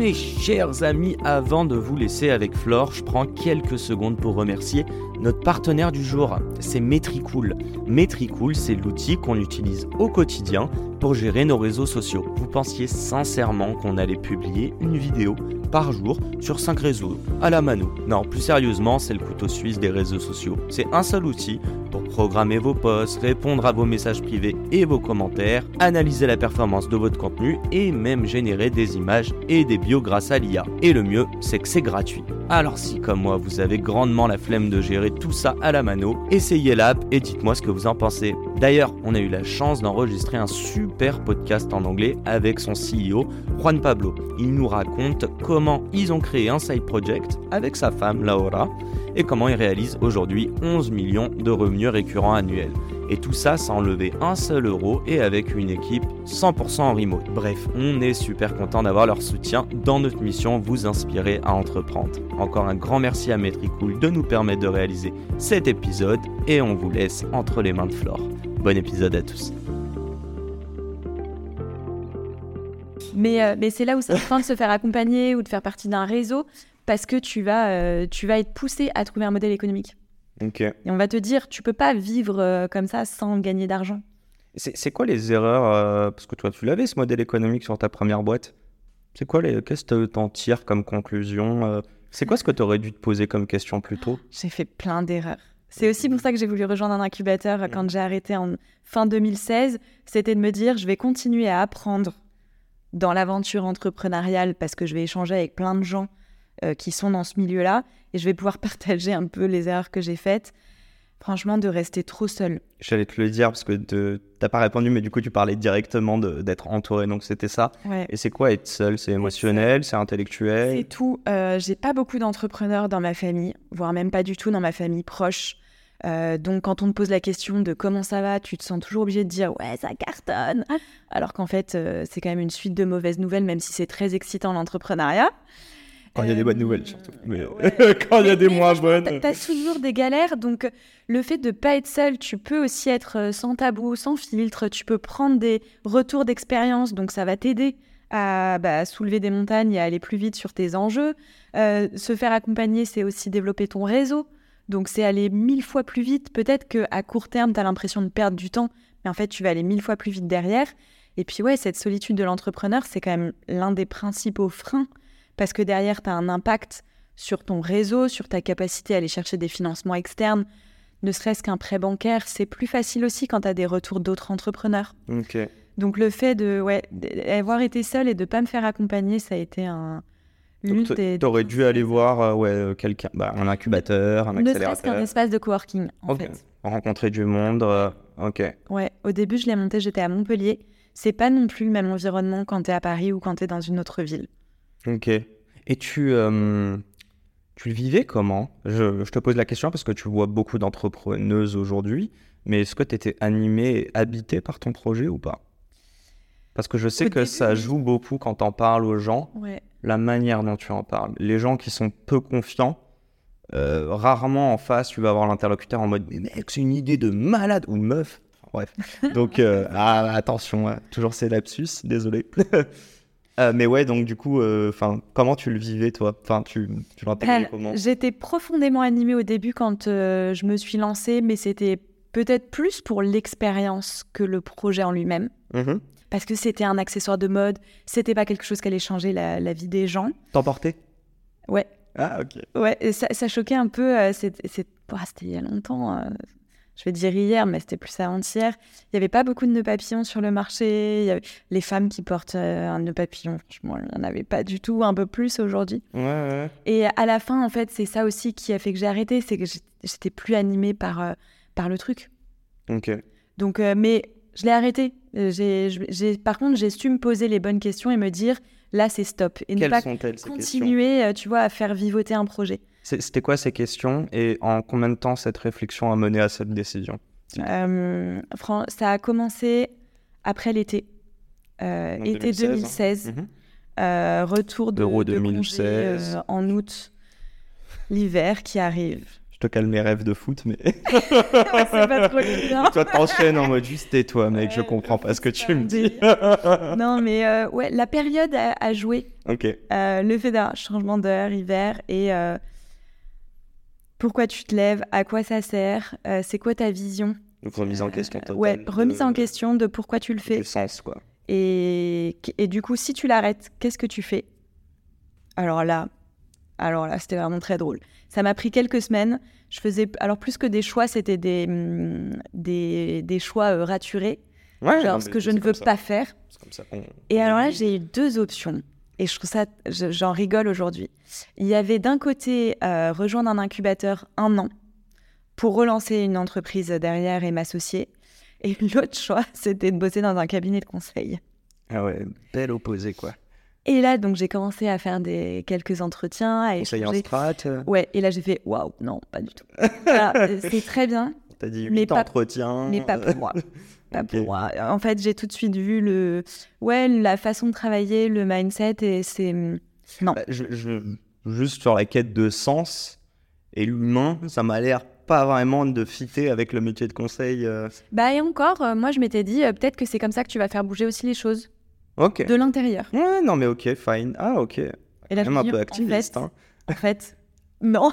mes chers amis, avant de vous laisser avec Flore, je prends quelques secondes pour remercier notre partenaire du jour. C'est Metricool. Metricool, c'est l'outil qu'on utilise au quotidien pour gérer nos réseaux sociaux. Vous pensiez sincèrement qu'on allait publier une vidéo par jour sur 5 réseaux à la mano. Non, plus sérieusement, c'est le couteau suisse des réseaux sociaux. C'est un seul outil pour programmer vos posts, répondre à vos messages privés et vos commentaires, analyser la performance de votre contenu et même générer des images et des bios grâce à l'IA. Et le mieux, c'est que c'est gratuit. Alors si comme moi vous avez grandement la flemme de gérer tout ça à la mano, essayez l'app et dites-moi ce que vous en pensez. D'ailleurs, on a eu la chance d'enregistrer un super podcast en anglais avec son CEO, Juan Pablo. Il nous raconte comment ils ont créé un side project avec sa femme, Laura, et comment ils réalisent aujourd'hui 11 millions de revenus récurrents annuels. Et tout ça sans lever un seul euro et avec une équipe 100% en remote. Bref, on est super content d'avoir leur soutien dans notre mission vous inspirer à entreprendre. Encore un grand merci à Metricool de nous permettre de réaliser cet épisode et on vous laisse entre les mains de Flore. Bon épisode à tous. Mais, euh, c'est là où c'est important de se faire accompagner ou de faire partie d'un réseau parce que tu vas, euh, tu vas être poussé à trouver un modèle économique. Et on va te dire, tu peux pas vivre euh, comme ça sans gagner d'argent. C'est quoi les erreurs euh, Parce que toi, tu l'avais ce modèle économique sur ta première boîte. C'est quoi les Qu'est-ce que tu en tires comme conclusion euh? C'est quoi ce que tu aurais dû te poser comme question plus tôt? J'ai fait plein d'erreurs. C'est aussi pour ça que j'ai voulu rejoindre un incubateur quand j'ai arrêté en fin 2016. C'était de me dire, je vais continuer à apprendre dans l'aventure entrepreneuriale parce que je vais échanger avec plein de gens euh, qui sont dans ce milieu-là et je vais pouvoir partager un peu les erreurs que j'ai faites. Franchement, de rester trop seul. J'allais te le dire parce que tu n'as pas répondu, mais du coup, tu parlais directement d'être entouré. Donc, c'était ça. Et c'est quoi être seul C'est émotionnel? C'est intellectuel? C'est tout. Euh, j'ai pas beaucoup d'entrepreneurs dans ma famille, voire même pas du tout dans ma famille proche. Euh, donc, quand on te pose la question de comment ça va, tu te sens toujours obligé de dire ouais, ça cartonne. Alors qu'en fait, euh, c'est quand même une suite de mauvaises nouvelles, même si c'est très excitant l'entrepreneuriat. Quand il y a des bonnes nouvelles, surtout. Mais quand il y a des moins bonnes. Tu as toujours des galères. Donc, le fait de ne pas être seul, tu peux aussi être euh, sans tabou, sans filtre. Tu peux prendre des retours d'expérience. Donc, ça va t'aider à bah, soulever des montagnes et à aller plus vite sur tes enjeux. Euh, se faire accompagner, c'est aussi développer ton réseau. Donc, c'est aller mille fois plus vite. Peut-être qu'à court terme, tu as l'impression de perdre du temps, mais en fait, tu vas aller mille fois plus vite derrière. Et puis, ouais, cette solitude de l'entrepreneur, c'est quand même l'un des principaux freins parce que derrière, tu as un impact sur ton réseau, sur ta capacité à aller chercher des financements externes. Ne serait-ce qu'un prêt bancaire, c'est plus facile aussi quand tu as des retours d'autres entrepreneurs. Donc le fait de ouais, d'avoir été seul et de ne pas me faire accompagner, ça a été un... Tu aurais dû aller voir euh, ouais, euh, quelqu'un, bah, un incubateur, un accélérateur. Ne serait-ce qu'un espace de coworking, en fait. Rencontrer du monde, euh, ok. Ouais, au début, je l'ai monté, j'étais à Montpellier. C'est pas non plus le même environnement quand tu es à Paris ou quand tu es dans une autre ville. Ok. Et tu, euh, tu le vivais comment? Je, te pose la question parce que tu vois beaucoup d'entrepreneuses aujourd'hui, mais est-ce que tu étais animé et habité par ton projet ou pas? Parce que je sais que ça joue beaucoup quand tu en parles aux gens, la manière dont tu en parles. Les gens qui sont peu confiants, euh, rarement en face, tu vas avoir l'interlocuteur en mode Mais mec, c'est une idée de malade ou meuf. bref. Donc, euh, ah, attention, hein. toujours ces lapsus, désolé. Euh, mais ouais, donc du coup, euh, comment tu le vivais toi? Enfin, tu, tu l'intégrais comment? J'étais profondément animée au début quand euh, je me suis lancée, mais c'était peut-être plus pour l'expérience que le projet en lui-même. Mmh Parce que c'était un accessoire de mode, c'était pas quelque chose qui allait changer la, vie des gens. T'emporter Ouais. Ah, ok. Ouais, ça, ça choquait un peu. c'était il y a longtemps je vais dire hier, mais c'était plus avant-hier, il n'y avait pas beaucoup de nœuds papillons sur le marché. Il y avait les femmes qui portent euh, un nœud papillon, franchement, il n'y en avait pas du tout, un peu plus aujourd'hui. Et à la fin, en fait, c'est ça aussi qui a fait que j'ai arrêté, c'est que j'étais plus animée par, euh, par le truc. Ok. Donc, euh, mais je l'ai arrêté. J'ai, par contre, j'ai su me poser les bonnes questions et me dire, là c'est stop. Et ne pas continuer, tu vois, à faire vivoter un projet. C'était quoi ces questions et en combien de temps cette réflexion a mené à cette décision? Euh, fran- ça a commencé après l'été. Euh, été 2016, 2016. Mhm. Euh, retour de, Euro de congé, 2016. euh, en août. L'hiver qui arrive. Je te calme mes rêves de foot, mais c'est pas trop bien. toi t'enchaînes en mode juste tais-toi, mec, je comprends pas ce que tu me dis. non, mais euh, ouais, la période a, a joué. ok. Euh, le fait d'un changement d'heure, hiver, et euh, pourquoi tu te lèves, à quoi ça sert, euh, c'est quoi ta vision? Donc remise en question Euh, totale. ouais, remise de- en question de pourquoi tu le fais. Du sens, quoi. Et, et du coup, si tu l'arrêtes, qu'est-ce que tu fais? Alors là, alors là, c'était vraiment très drôle. Ça m'a pris quelques semaines. Je faisais, alors plus que des choix, c'était des, hum, des, des choix euh, raturés, Ouais, genre non, ce que je ne veux ça. pas faire. C'est comme ça qu'on- Et alors là, on- j'ai eu deux options. Et je trouve ça, je- j'en rigole aujourd'hui. Il y avait d'un côté euh, rejoindre un incubateur un an pour relancer une entreprise derrière et m'associer. Et l'autre choix, c'était de bosser dans un cabinet de conseil. Ah ouais, belle opposé, quoi. Et là, donc, j'ai commencé à faire des quelques entretiens, à Conseiller en strat, euh, Ouais, et là, j'ai fait waouh, non, pas du tout. C'est très bien, t'as dit Mais 8 pas- entretiens. mais pas pour moi. Pas Ok. pour moi. En fait, j'ai tout de suite vu le, ouais, la façon de travailler, le mindset, et c'est non. Bah, je, je- juste sur la quête de sens et l'humain, ça m'a l'air pas vraiment de fitter avec le métier de conseil. euh. Bah et encore, euh, moi, je m'étais dit euh, peut-être que c'est comme ça que tu vas faire bouger aussi les choses Ok. de l'intérieur. Ouais, non, mais ok, fine. Ah, ok. Et là, je Même me un peu en activiste. fait, hein. En fait, non.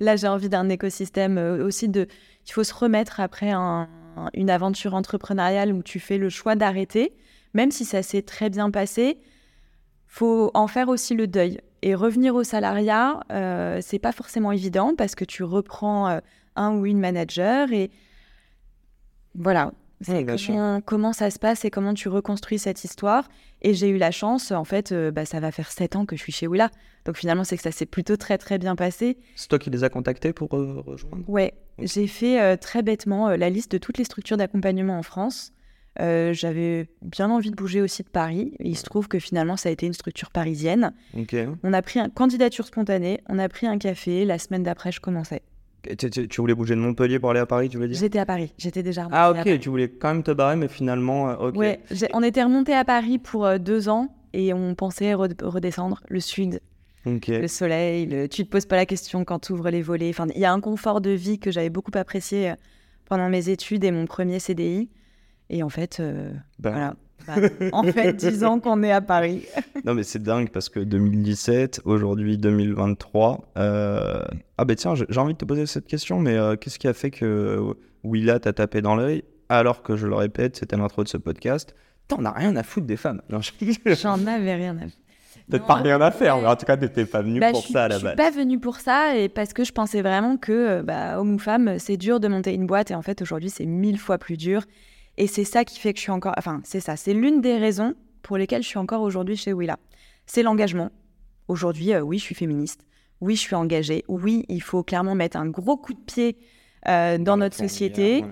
Là, j'ai envie d'un écosystème euh, aussi de. Il faut se remettre après un- une aventure entrepreneuriale où tu fais le choix d'arrêter, même si ça s'est très bien passé. Faut en faire aussi le deuil et revenir au salariat. Euh, c'est pas forcément évident parce que tu reprends euh, un ou une manager et voilà. Ouais. Comment, comment ça se passe et comment tu reconstruis cette histoire? Et j'ai eu la chance, en fait, euh, bah, ça va faire sept ans que je suis chez Willa. Donc finalement, c'est que ça s'est plutôt très très bien passé. C'est toi qui les as contactés pour euh, rejoindre? Ouais, j'ai fait euh, très bêtement la liste de toutes les structures d'accompagnement en France. J'avais bien envie de bouger aussi de Paris. Et il se trouve que finalement, ça a été une structure parisienne. On a pris une candidature spontanée, on a pris un café. La semaine d'après, je commençais. Tu, tu- tu voulais bouger de Montpellier pour aller à Paris, tu veux dire? J'étais à Paris, j'étais déjà Ah, remontée à ok, tu voulais quand même te barrer, mais finalement, euh, ok. Ouais, on était remonté à Paris pour euh, deux ans et on pensait re- redescendre le sud, le soleil. le- Tu te poses pas la question quand tu ouvres les volets. Enfin, il y a un confort de vie que j'avais beaucoup apprécié euh, pendant mes études et mon premier CDI. Et en fait, euh, Ben, voilà. Bah, en fait, dix ans qu'on est à Paris. Non, mais c'est dingue parce que 2017, aujourd'hui 2023. euh, Ah, ben tiens, j'ai envie de te poser cette question, mais euh, qu'est-ce qui a fait que euh, Willa t'a tapé dans l'œil alors que, je le répète, c'était l'intro de ce podcast T'en as rien à foutre des femmes. J'en avais rien à Peut-être Non, pas rien à faire, mais en tout cas, t'étais pas venu Bah, pour ça à la je suis base. pas venue pour ça et parce que je pensais vraiment que, bah, homme ou femme, c'est dur de monter une boîte et en fait aujourd'hui c'est mille fois plus dur. Et c'est ça qui fait que je suis encore, enfin c'est ça, c'est l'une des raisons pour lesquelles je suis encore aujourd'hui chez Willa. C'est l'engagement. Aujourd'hui, euh, oui, je suis féministe. Oui, je suis engagée. Oui, il faut clairement mettre un gros coup de pied euh, dans notre société. Ouais.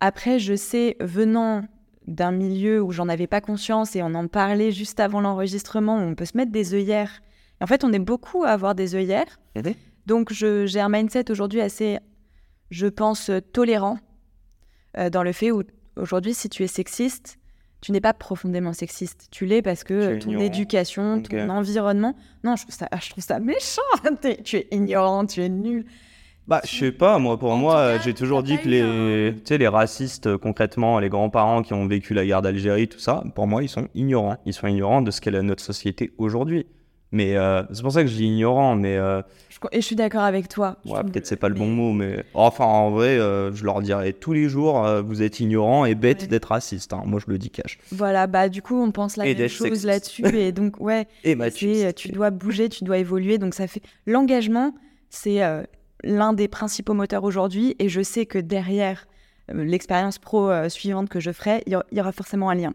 Après, je sais, venant d'un milieu où j'en avais pas conscience et on en parlait juste avant l'enregistrement, on peut se mettre des œillères. Et en fait, on est beaucoup à avoir des œillères. Donc, j'ai un mindset aujourd'hui assez, je pense, tolérant euh, dans le fait où, aujourd'hui, si tu es sexiste, tu n'es pas profondément sexiste. Tu l'es parce que ton ignorant. éducation, ton environnement. Non, je trouve ça, je trouve ça méchant. Tu es ignorant, tu es nul. Bah, je sais pas, moi, pour En moi, j'ai toujours dit que les, tu sais, les racistes, euh, concrètement, les grands-parents qui ont vécu la guerre d'Algérie, tout ça, pour moi, ils sont ignorants. Ils sont ignorants de ce qu'est notre société aujourd'hui. Mais euh, c'est pour ça que je dis ignorant, mais euh, Je- et je suis d'accord avec toi. Ouais, peut-être c'est pas le bon mais- mot, mais enfin, en vrai, euh, je leur dirais tous les jours, euh, vous êtes ignorants et Ouais. d'être racistes. hein. Moi, je le dis cash. Voilà, bah du coup, on pense la Et même chose sexiste. là-dessus. Et donc, ouais, Et euh, tu dois bouger, tu dois évoluer. Donc, ça fait. L'engagement, c'est euh, l'un des principaux moteurs aujourd'hui. Et je sais que derrière euh, l'expérience pro euh, suivante que je ferai, il y, a- il y aura forcément un lien.